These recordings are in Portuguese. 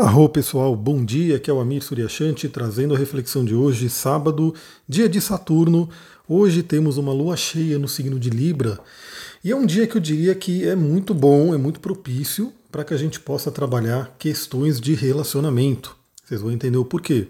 Arro pessoal, bom dia, aqui é o Amir Suryashanti trazendo a reflexão de hoje, sábado, dia de Saturno. Hoje temos uma lua cheia no signo de Libra e é um dia que eu diria que é muito bom, é muito propício para que a gente possa trabalhar questões de relacionamento. Vocês vão entender o porquê.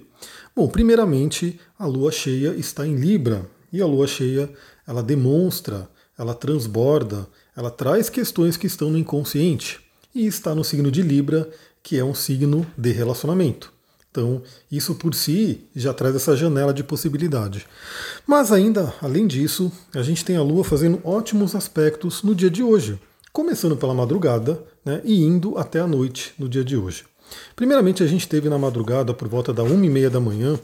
Bom, primeiramente, a lua cheia está em Libra e a lua cheia ela demonstra, ela transborda, ela traz questões que estão no inconsciente e está no signo de Libra que é um signo de relacionamento. Então, isso por si já traz essa janela de possibilidade. Mas ainda, além disso, a gente tem a Lua fazendo ótimos aspectos no dia de hoje, começando pela madrugada né, e indo até a noite no dia de hoje. Primeiramente, a gente teve na madrugada, por volta da 1h30 da manhã,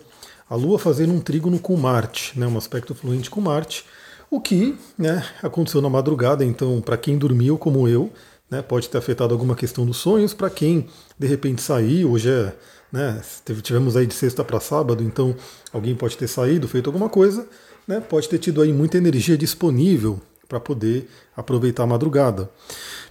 a Lua fazendo um trígono com Marte, né, um aspecto fluente com Marte, o que né, aconteceu na madrugada, então, para quem dormiu como eu, né, pode ter afetado alguma questão dos sonhos. Para quem de repente saiu, hoje é, né, tivemos aí de sexta para sábado, então alguém pode ter saído, feito alguma coisa, né, pode ter tido aí muita energia disponível para poder aproveitar a madrugada.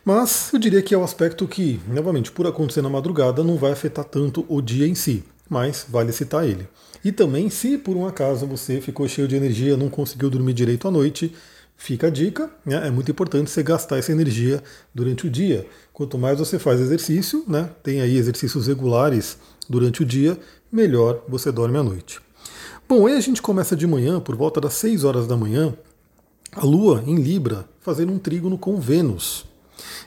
Mas eu diria que é um aspecto que, novamente, por acontecer na madrugada, não vai afetar tanto o dia em si, mas vale citar ele. E também, se por um acaso você ficou cheio de energia, não conseguiu dormir direito à noite, Fica a dica, né? é muito importante você gastar essa energia durante o dia. Quanto mais você faz exercício, né? tem aí exercícios regulares durante o dia, melhor você dorme à noite. Bom, aí a gente começa de manhã, por volta das 6 horas da manhã, a Lua em Libra fazendo um trígono com Vênus.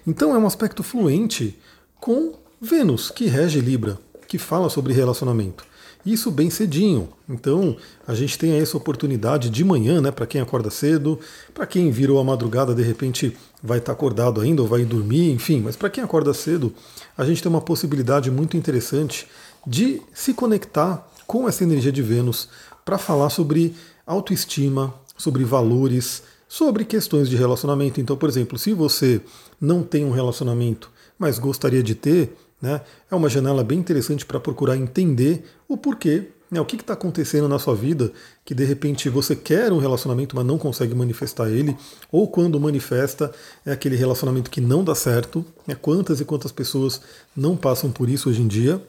Então é um aspecto fluente com Vênus, que rege Libra, que fala sobre relacionamento. Isso bem cedinho. Então, a gente tem essa oportunidade de manhã, né, para quem acorda cedo, para quem virou a madrugada, de repente vai estar tá acordado ainda ou vai dormir, enfim, mas para quem acorda cedo, a gente tem uma possibilidade muito interessante de se conectar com essa energia de Vênus para falar sobre autoestima, sobre valores, sobre questões de relacionamento. Então, por exemplo, se você não tem um relacionamento, mas gostaria de ter, né? É uma janela bem interessante para procurar entender o porquê, né? o que está acontecendo na sua vida que de repente você quer um relacionamento, mas não consegue manifestar ele, ou quando manifesta é aquele relacionamento que não dá certo. Né? Quantas e quantas pessoas não passam por isso hoje em dia?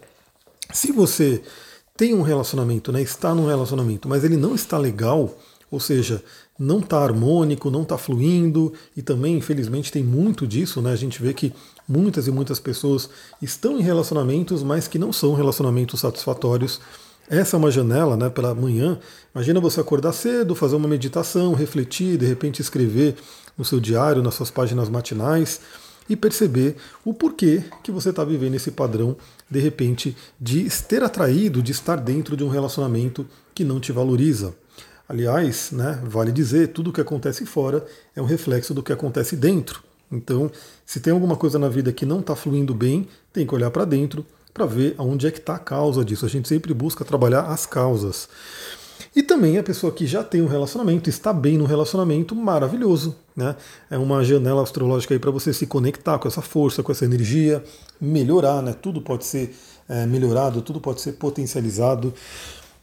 Se você tem um relacionamento, né, está num relacionamento, mas ele não está legal, ou seja, não está harmônico, não está fluindo, e também, infelizmente, tem muito disso, né? A gente vê que muitas e muitas pessoas estão em relacionamentos, mas que não são relacionamentos satisfatórios. Essa é uma janela, né, pela manhã. Imagina você acordar cedo, fazer uma meditação, refletir, de repente escrever no seu diário, nas suas páginas matinais e perceber o porquê que você está vivendo esse padrão, de repente, de ter atraído, de estar dentro de um relacionamento que não te valoriza. Aliás, né, vale dizer, tudo o que acontece fora é um reflexo do que acontece dentro. Então, se tem alguma coisa na vida que não está fluindo bem, tem que olhar para dentro para ver aonde é que está a causa disso. A gente sempre busca trabalhar as causas. E também a pessoa que já tem um relacionamento, está bem no relacionamento, maravilhoso. Né? É uma janela astrológica aí para você se conectar com essa força, com essa energia, melhorar, né? Tudo pode ser é, melhorado, tudo pode ser potencializado.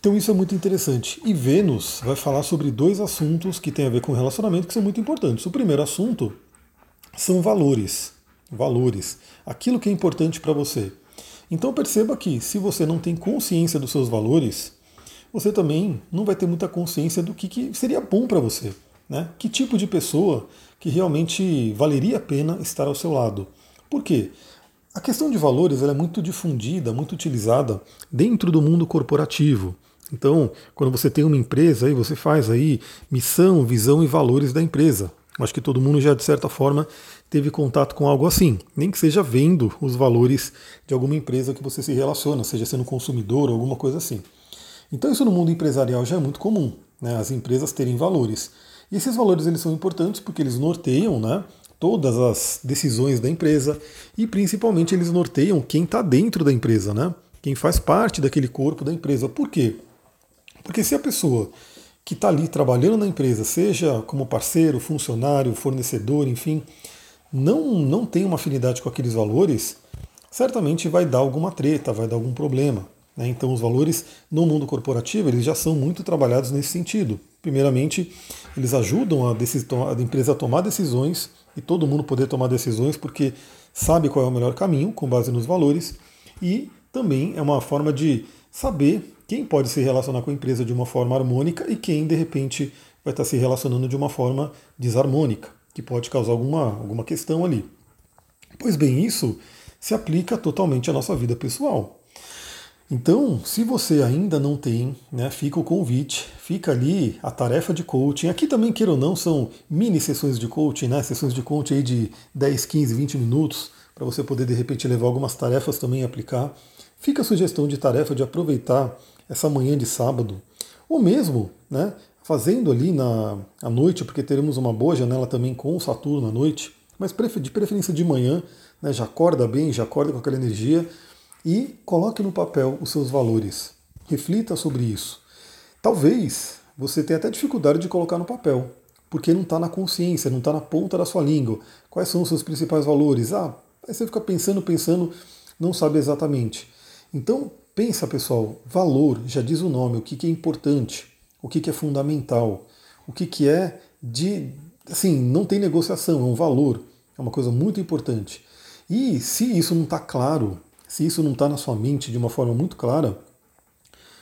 Então isso é muito interessante. E Vênus vai falar sobre dois assuntos que têm a ver com relacionamento que são muito importantes. O primeiro assunto são valores. Valores. Aquilo que é importante para você. Então perceba que se você não tem consciência dos seus valores, você também não vai ter muita consciência do que, que seria bom para você. Né? Que tipo de pessoa que realmente valeria a pena estar ao seu lado. Por quê? A questão de valores é muito difundida, muito utilizada dentro do mundo corporativo. Então, quando você tem uma empresa, aí você faz aí missão, visão e valores da empresa. Acho que todo mundo já, de certa forma, teve contato com algo assim, nem que seja vendo os valores de alguma empresa que você se relaciona, seja sendo consumidor ou alguma coisa assim. Então, isso no mundo empresarial já é muito comum, né? as empresas terem valores. E esses valores eles são importantes porque eles norteiam né, todas as decisões da empresa e, principalmente, eles norteiam quem está dentro da empresa, né? quem faz parte daquele corpo da empresa. Por quê? Porque se a pessoa que está ali trabalhando na empresa, seja como parceiro, funcionário, fornecedor, enfim, não, não tem uma afinidade com aqueles valores, certamente vai dar alguma treta, vai dar algum problema. Né? Então os valores no mundo corporativo eles já são muito trabalhados nesse sentido. Primeiramente, eles ajudam a, a empresa a tomar decisões e todo mundo poder tomar decisões porque sabe qual é o melhor caminho com base nos valores e também é uma forma de saber quem pode se relacionar com a empresa de uma forma harmônica e quem, de repente, vai estar se relacionando de uma forma desarmônica, que pode causar alguma, alguma questão ali. Pois bem, isso se aplica totalmente à nossa vida pessoal. Então, se você ainda não tem, né, fica o convite, fica ali a tarefa de coaching. Aqui também, queira ou não, são mini sessões de coaching, né, sessões de coaching aí de 10, 15, 20 minutos, para você poder de repente levar algumas tarefas também e aplicar. Fica a sugestão de tarefa de aproveitar essa manhã de sábado, ou mesmo né, fazendo ali na à noite, porque teremos uma boa janela também com Saturno à noite, mas de preferência de manhã, né, já acorda bem, já acorda com aquela energia e coloque no papel os seus valores. Reflita sobre isso. Talvez você tenha até dificuldade de colocar no papel, porque não está na consciência, não está na ponta da sua língua. Quais são os seus principais valores? Ah, aí você fica pensando, pensando, não sabe exatamente. Então, pensa pessoal, valor, já diz o nome, o que, que é importante, o que, que é fundamental, o que, que é de. Assim, não tem negociação, é um valor, é uma coisa muito importante. E se isso não está claro, se isso não está na sua mente de uma forma muito clara,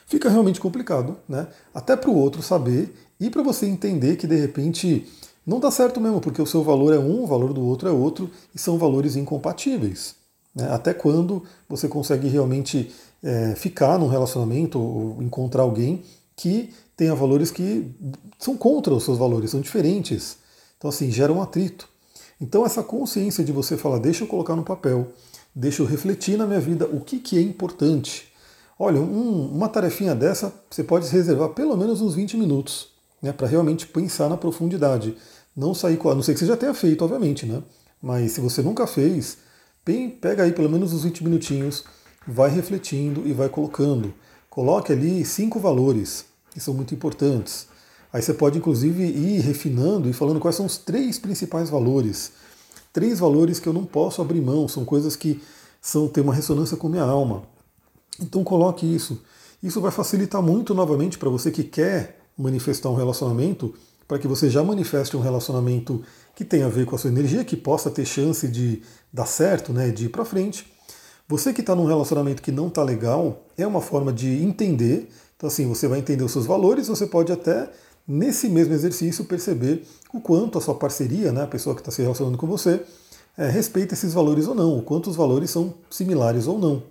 fica realmente complicado, né? Até para o outro saber e para você entender que de repente não dá certo mesmo, porque o seu valor é um, o valor do outro é outro e são valores incompatíveis. Né? Até quando você consegue realmente é, ficar num relacionamento ou encontrar alguém que tenha valores que são contra os seus valores, são diferentes. Então, assim, gera um atrito. Então, essa consciência de você falar, deixa eu colocar no papel, deixa eu refletir na minha vida o que, que é importante. Olha, um, uma tarefinha dessa você pode reservar pelo menos uns 20 minutos né, para realmente pensar na profundidade. Não sair com. A não sei que você já tenha feito, obviamente, né? Mas se você nunca fez, bem, pega aí pelo menos uns 20 minutinhos, vai refletindo e vai colocando. Coloque ali cinco valores que são muito importantes. Aí você pode inclusive ir refinando e falando quais são os três principais valores três valores que eu não posso abrir mão, são coisas que são têm uma ressonância com minha alma. Então coloque isso. Isso vai facilitar muito novamente para você que quer manifestar um relacionamento, para que você já manifeste um relacionamento que tenha a ver com a sua energia, que possa ter chance de dar certo, né, de ir para frente. Você que está num relacionamento que não está legal, é uma forma de entender. Então, assim, você vai entender os seus valores, você pode até nesse mesmo exercício, perceber o quanto a sua parceria, né, a pessoa que está se relacionando com você, é, respeita esses valores ou não, o quanto os valores são similares ou não.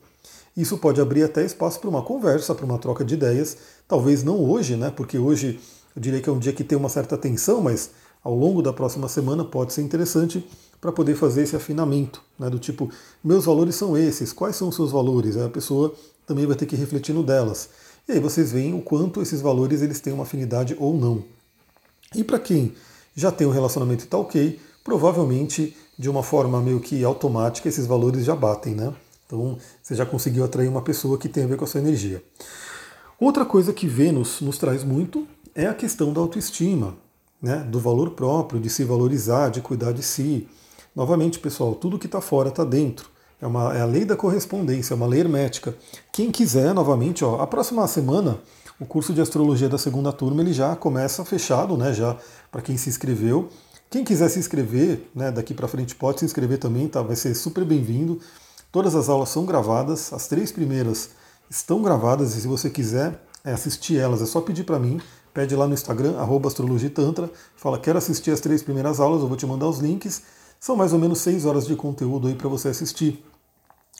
Isso pode abrir até espaço para uma conversa, para uma troca de ideias, talvez não hoje, né, porque hoje eu diria que é um dia que tem uma certa tensão, mas ao longo da próxima semana pode ser interessante para poder fazer esse afinamento, né, do tipo, meus valores são esses, quais são os seus valores? A pessoa também vai ter que refletir no delas. E aí vocês veem o quanto esses valores eles têm uma afinidade ou não. E para quem já tem um relacionamento e está ok, provavelmente de uma forma meio que automática esses valores já batem, né? Então você já conseguiu atrair uma pessoa que tem a ver com a sua energia. Outra coisa que Vênus nos traz muito é a questão da autoestima, né? do valor próprio, de se valorizar, de cuidar de si. Novamente, pessoal, tudo que está fora está dentro. É, uma, é a lei da correspondência, é uma lei hermética. Quem quiser, novamente, ó, a próxima semana, o curso de astrologia da segunda turma ele já começa fechado, né? Já para quem se inscreveu. Quem quiser se inscrever, né, daqui para frente pode se inscrever também, tá? Vai ser super bem-vindo. Todas as aulas são gravadas, as três primeiras estão gravadas e se você quiser é, assistir elas, é só pedir para mim, pede lá no Instagram, astrologitantra, fala quero assistir as três primeiras aulas, eu vou te mandar os links. São mais ou menos seis horas de conteúdo aí para você assistir.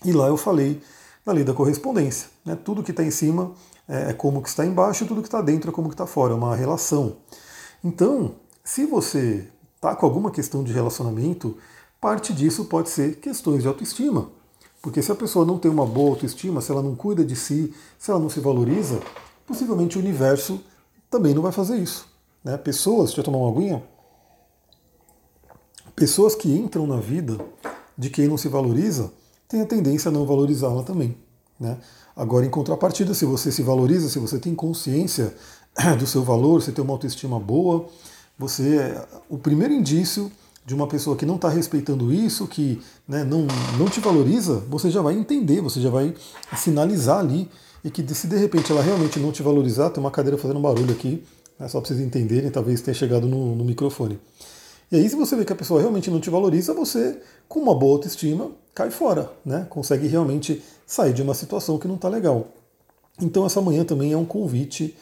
E lá eu falei na lei da correspondência. Né? Tudo que está em cima é, é como que está embaixo, tudo que está dentro é como que está fora, é uma relação. Então, se você está com alguma questão de relacionamento, parte disso pode ser questões de autoestima. Porque se a pessoa não tem uma boa autoestima, se ela não cuida de si, se ela não se valoriza, possivelmente o universo também não vai fazer isso. Né? Pessoas, deixa eu tomar uma aguinha? Pessoas que entram na vida de quem não se valoriza, tem a tendência a não valorizá-la também. Né? Agora, em contrapartida, se você se valoriza, se você tem consciência do seu valor, você tem uma autoestima boa, você é o primeiro indício de uma pessoa que não está respeitando isso, que né, não, não te valoriza, você já vai entender, você já vai sinalizar ali, e que se de repente ela realmente não te valorizar, tem uma cadeira fazendo barulho aqui, é só para vocês entenderem, talvez tenha chegado no, no microfone. E aí, se você vê que a pessoa realmente não te valoriza, você, com uma boa autoestima, cai fora, né? Consegue realmente sair de uma situação que não está legal. Então, essa manhã também é um convite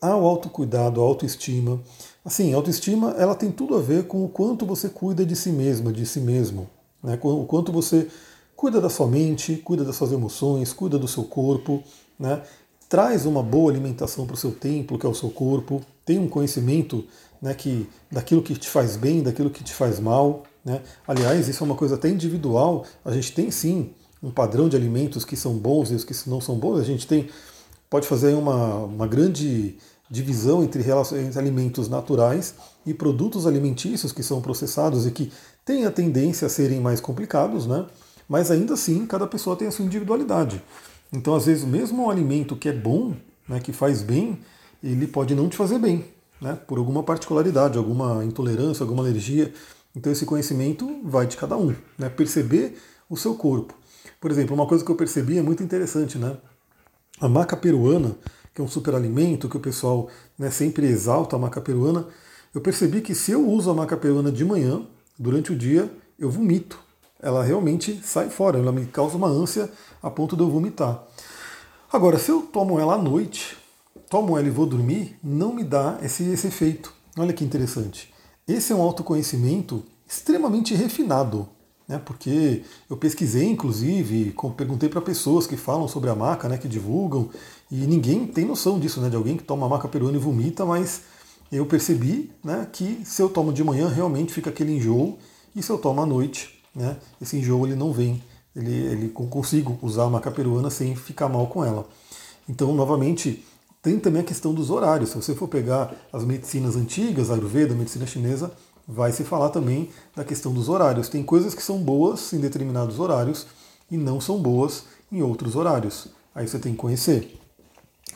ao autocuidado, à autoestima. Assim, a autoestima ela tem tudo a ver com o quanto você cuida de si mesma, de si mesmo. Né? O quanto você cuida da sua mente, cuida das suas emoções, cuida do seu corpo, né? traz uma boa alimentação para o seu templo, que é o seu corpo, tem um conhecimento né, que, daquilo que te faz bem, daquilo que te faz mal. Né? Aliás, isso é uma coisa até individual. A gente tem sim um padrão de alimentos que são bons e os que não são bons. A gente tem pode fazer uma, uma grande divisão entre, entre alimentos naturais e produtos alimentícios que são processados e que têm a tendência a serem mais complicados, né? Mas ainda assim, cada pessoa tem a sua individualidade. Então, às vezes, mesmo um alimento que é bom, né, que faz bem, ele pode não te fazer bem, né, por alguma particularidade, alguma intolerância, alguma alergia. Então, esse conhecimento vai de cada um, né, perceber o seu corpo. Por exemplo, uma coisa que eu percebi é muito interessante, né? A maca peruana, que é um superalimento que o pessoal né, sempre exalta a maca peruana, eu percebi que se eu uso a maca peruana de manhã, durante o dia, eu vomito. Ela realmente sai fora, ela me causa uma ânsia a ponto de eu vomitar. Agora, se eu tomo ela à noite, tomo ela e vou dormir, não me dá esse, esse efeito. Olha que interessante. Esse é um autoconhecimento extremamente refinado né, porque eu pesquisei, inclusive, perguntei para pessoas que falam sobre a maca, né, que divulgam, e ninguém tem noção disso, né, de alguém que toma a maca peruana e vomita, mas eu percebi né, que se eu tomo de manhã, realmente fica aquele enjoo, e se eu tomo à noite, né, esse enjoo ele não vem, ele, ele consigo usar a maca peruana sem ficar mal com ela. Então, novamente, tem também a questão dos horários. Se você for pegar as medicinas antigas, a Ayurveda, a medicina chinesa, vai se falar também da questão dos horários. Tem coisas que são boas em determinados horários e não são boas em outros horários. Aí você tem que conhecer.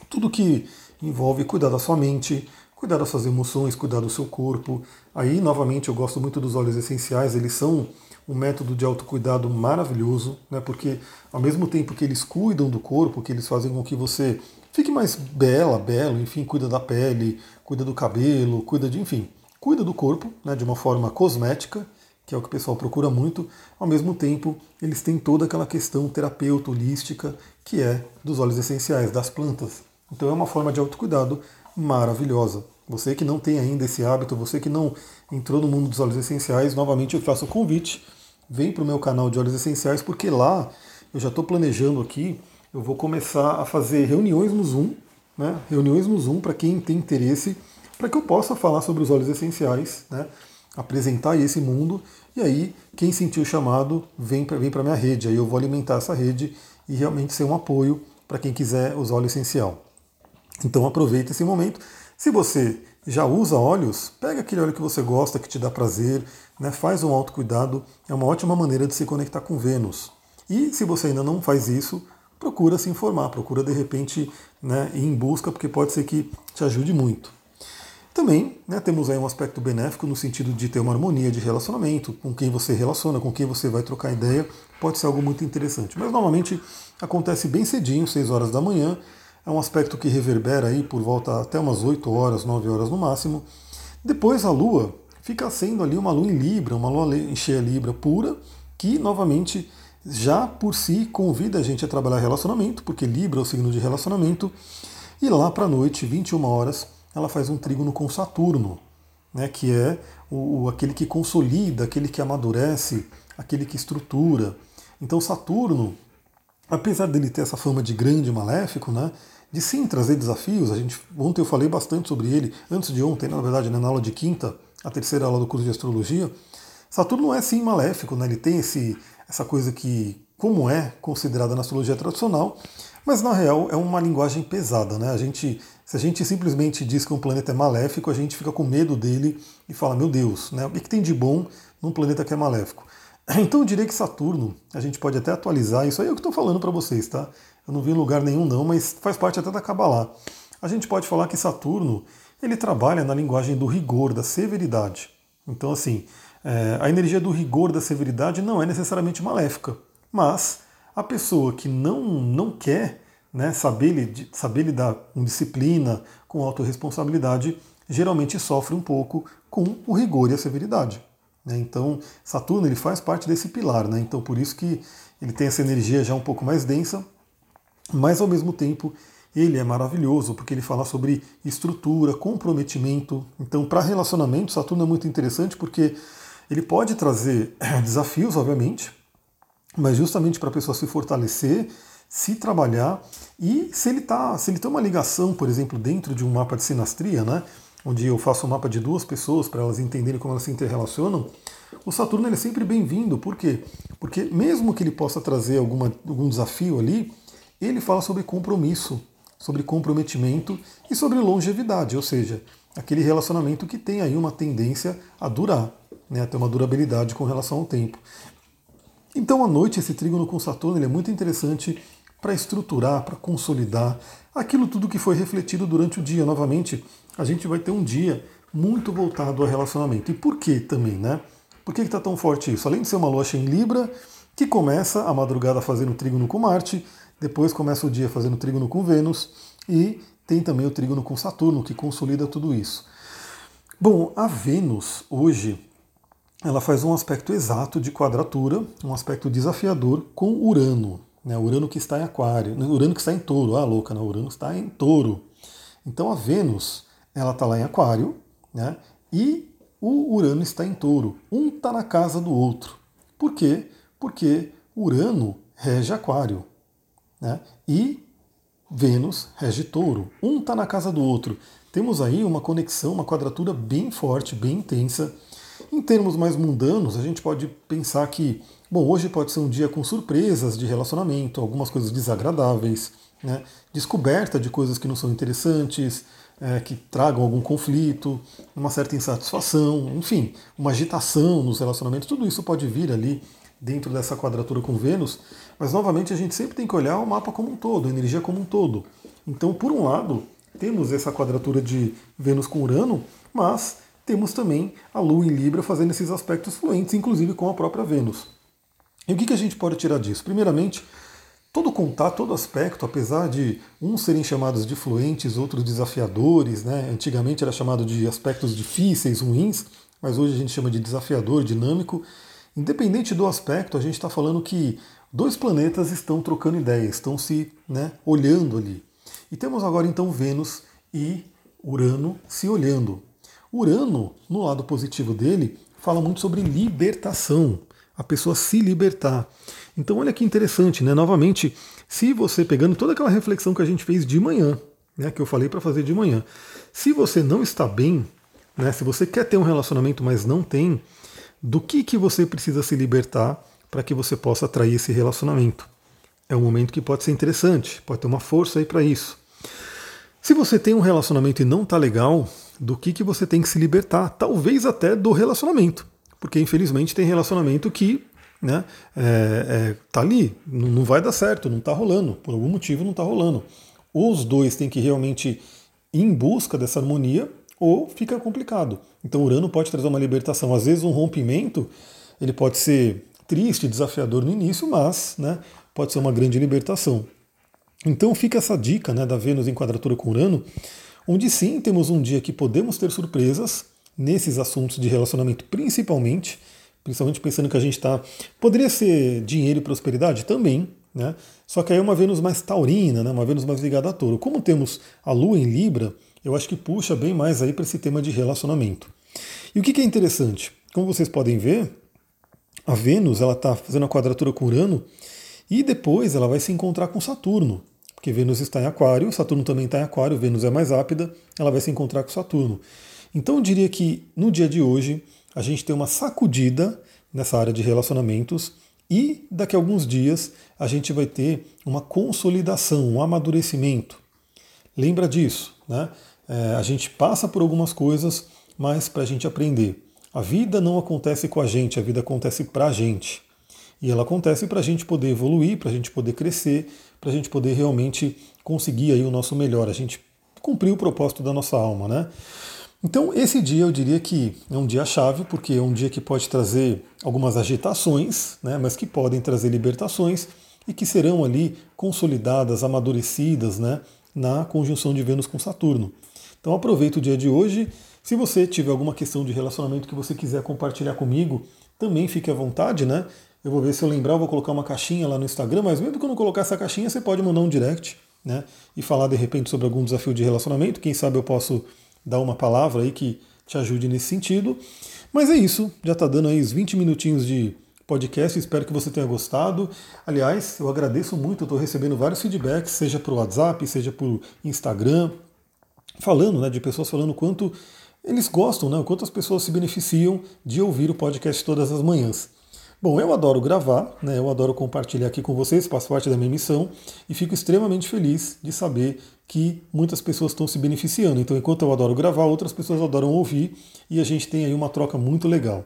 Tudo que envolve cuidar da sua mente, cuidar das suas emoções, cuidar do seu corpo. Aí, novamente, eu gosto muito dos óleos essenciais, eles são um método de autocuidado maravilhoso, né? porque ao mesmo tempo que eles cuidam do corpo, que eles fazem com que você fique mais bela, belo, enfim, cuida da pele, cuida do cabelo, cuida de, enfim, cuida do corpo né, de uma forma cosmética, que é o que o pessoal procura muito, ao mesmo tempo eles têm toda aquela questão terapeuta, holística, que é dos óleos essenciais, das plantas. Então é uma forma de autocuidado maravilhosa. Você que não tem ainda esse hábito, você que não entrou no mundo dos óleos essenciais, novamente eu faço o convite, vem para o meu canal de óleos essenciais, porque lá eu já estou planejando aqui, eu vou começar a fazer reuniões no Zoom, né? reuniões no Zoom para quem tem interesse para que eu possa falar sobre os óleos essenciais, né? apresentar esse mundo, e aí quem sentiu o chamado vem para vem a minha rede, aí eu vou alimentar essa rede e realmente ser um apoio para quem quiser usar óleo essencial. Então aproveita esse momento. Se você já usa óleos, pega aquele óleo que você gosta, que te dá prazer, né? faz um autocuidado, é uma ótima maneira de se conectar com Vênus. E se você ainda não faz isso, procura se informar, procura de repente né, ir em busca, porque pode ser que te ajude muito. Também né, temos aí um aspecto benéfico no sentido de ter uma harmonia de relacionamento, com quem você relaciona, com quem você vai trocar ideia, pode ser algo muito interessante. Mas normalmente acontece bem cedinho, 6 horas da manhã, é um aspecto que reverbera aí por volta até umas 8 horas, 9 horas no máximo. Depois a Lua fica sendo ali uma Lua em Libra, uma Lua em cheia Libra pura, que novamente já por si convida a gente a trabalhar relacionamento, porque Libra é o signo de relacionamento, e lá para a noite, 21 horas, ela faz um trígono com Saturno, né, que é o, aquele que consolida, aquele que amadurece, aquele que estrutura. Então Saturno, apesar dele ter essa fama de grande maléfico, né, de sim trazer desafios, a gente ontem eu falei bastante sobre ele, antes de ontem, na verdade, né, na aula de quinta, a terceira aula do curso de astrologia, Saturno é sim maléfico, né, ele tem esse, essa coisa que, como é considerada na astrologia tradicional, mas na real é uma linguagem pesada, né? A gente se a gente simplesmente diz que um planeta é maléfico, a gente fica com medo dele e fala, meu Deus, né? o que tem de bom num planeta que é maléfico? Então eu diria que Saturno, a gente pode até atualizar, isso aí é o que estou falando para vocês, tá? Eu não vi em lugar nenhum não, mas faz parte até da Kabbalah. A gente pode falar que Saturno, ele trabalha na linguagem do rigor, da severidade. Então assim, é, a energia do rigor, da severidade não é necessariamente maléfica, mas a pessoa que não, não quer né, saber, saber lidar com disciplina, com autorresponsabilidade, geralmente sofre um pouco com o rigor e a severidade. Né? Então, Saturno ele faz parte desse pilar, né? então por isso que ele tem essa energia já um pouco mais densa, mas ao mesmo tempo ele é maravilhoso porque ele fala sobre estrutura, comprometimento. Então, para relacionamento, Saturno é muito interessante porque ele pode trazer desafios, obviamente, mas justamente para a pessoa se fortalecer, se trabalhar e se ele tá, se ele tem uma ligação, por exemplo, dentro de um mapa de sinastria, né, onde eu faço um mapa de duas pessoas para elas entenderem como elas se interrelacionam, o Saturno ele é sempre bem-vindo. Por quê? Porque mesmo que ele possa trazer alguma, algum desafio ali, ele fala sobre compromisso, sobre comprometimento e sobre longevidade, ou seja, aquele relacionamento que tem aí uma tendência a durar, né, a ter uma durabilidade com relação ao tempo. Então, à noite, esse trígono com Saturno ele é muito interessante para estruturar, para consolidar aquilo tudo que foi refletido durante o dia. Novamente, a gente vai ter um dia muito voltado ao relacionamento. E por que também, né? Por que está tão forte isso? Além de ser uma lua em Libra, que começa a madrugada fazendo trígono com Marte, depois começa o dia fazendo trígono com Vênus e tem também o trígono com Saturno, que consolida tudo isso. Bom, a Vênus hoje ela faz um aspecto exato de quadratura, um aspecto desafiador com Urano. Né? Urano que está em Aquário, Urano que está em Touro, ah louca, né? Urano está em Touro. Então a Vênus ela está lá em Aquário, né? E o Urano está em Touro. Um está na casa do outro. Por quê? Porque Urano rege Aquário. Né? E Vênus rege touro. Um está na casa do outro. Temos aí uma conexão, uma quadratura bem forte, bem intensa. Em termos mais mundanos, a gente pode pensar que, bom, hoje pode ser um dia com surpresas de relacionamento, algumas coisas desagradáveis, né? descoberta de coisas que não são interessantes, é, que tragam algum conflito, uma certa insatisfação, enfim, uma agitação nos relacionamentos, tudo isso pode vir ali dentro dessa quadratura com Vênus, mas novamente a gente sempre tem que olhar o mapa como um todo, a energia como um todo. Então, por um lado, temos essa quadratura de Vênus com Urano, mas temos também a Lua em Libra fazendo esses aspectos fluentes, inclusive com a própria Vênus. E o que, a gente pode tirar disso? Primeiramente, todo contato, todo aspecto, apesar de uns serem chamados de fluentes, outros desafiadores, né? antigamente era chamado de aspectos difíceis, ruins, mas hoje a gente chama de desafiador, dinâmico. Independente do aspecto, a gente está falando que dois planetas estão trocando ideias, estão se né, olhando ali. E temos agora então Vênus e Urano se olhando. Urano, no lado positivo dele, fala muito sobre libertação, a pessoa se libertar. Então olha que interessante, né? Novamente, se você pegando toda aquela reflexão que a gente fez de manhã, né, que eu falei para fazer de manhã, se você não está bem, né, se você quer ter um relacionamento, mas não tem, do que, que você precisa se libertar para que você possa atrair esse relacionamento. É um momento que pode ser interessante, pode ter uma força aí para isso. Se você tem um relacionamento e não está legal, do que, que você tem que se libertar? Talvez até do relacionamento, porque infelizmente tem relacionamento que né, é, é, tá ali, não vai dar certo, não está rolando, por algum motivo não está rolando. Os dois têm que realmente ir em busca dessa harmonia ou fica complicado. Então Urano pode trazer uma libertação. Às vezes um rompimento ele pode ser triste, desafiador no início, mas né, pode ser uma grande libertação. Então fica essa dica né, da Vênus em quadratura com Urano, onde sim temos um dia que podemos ter surpresas nesses assuntos de relacionamento, principalmente, principalmente pensando que a gente está. Poderia ser dinheiro e prosperidade também, né? Só que aí é uma Vênus mais taurina, né? uma Vênus mais ligada a touro. Como temos a Lua em Libra, eu acho que puxa bem mais aí para esse tema de relacionamento. E o que, que é interessante? Como vocês podem ver, a Vênus ela está fazendo a quadratura com Urano e depois ela vai se encontrar com Saturno, porque Vênus está em Aquário, Saturno também está em Aquário, Vênus é mais rápida, ela vai se encontrar com Saturno. Então eu diria que no dia de hoje a gente tem uma sacudida nessa área de relacionamentos e daqui a alguns dias a gente vai ter uma consolidação, um amadurecimento. Lembra disso, né? É, a gente passa por algumas coisas, mas para a gente aprender. A vida não acontece com a gente, a vida acontece para a gente. E ela acontece para a gente poder evoluir, para a gente poder crescer, para a gente poder realmente conseguir aí o nosso melhor, a gente cumprir o propósito da nossa alma, né? Então, esse dia eu diria que é um dia chave, porque é um dia que pode trazer algumas agitações, né, mas que podem trazer libertações e que serão ali consolidadas, amadurecidas né, na conjunção de Vênus com Saturno. Então, aproveita o dia de hoje, Se você tiver alguma questão de relacionamento que você quiser compartilhar comigo, também fique à vontade, né? Eu vou ver se eu lembrar, eu vou colocar uma caixinha lá no Instagram, mas mesmo que eu não colocar essa caixinha, você pode mandar um direct, né? E falar de repente sobre algum desafio de relacionamento. Quem sabe eu posso dar uma palavra aí que te ajude nesse sentido. Mas é isso, já está dando aí os 20 minutinhos de podcast, espero que você tenha gostado. Aliás, eu agradeço muito, estou recebendo vários feedbacks, seja por WhatsApp, seja por Instagram, falando, né, de pessoas falando quanto eles gostam, né, o quanto as pessoas se beneficiam de ouvir o podcast todas as manhãs. Bom, eu adoro gravar, né? eu adoro compartilhar aqui com vocês, faço parte da minha missão e fico extremamente feliz de saber que muitas pessoas estão se beneficiando. Então, enquanto eu adoro gravar, outras pessoas adoram ouvir e a gente tem aí uma troca muito legal.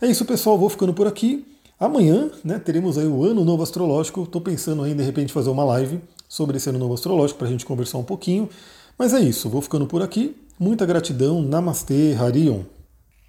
É isso, pessoal, vou ficando por aqui. Amanhã né, teremos aí o Ano Novo Astrológico. Estou pensando aí, de repente, fazer uma live sobre esse Ano Novo Astrológico para a gente conversar um pouquinho. Mas é isso, vou ficando por aqui. Muita gratidão. Namastê, Harion.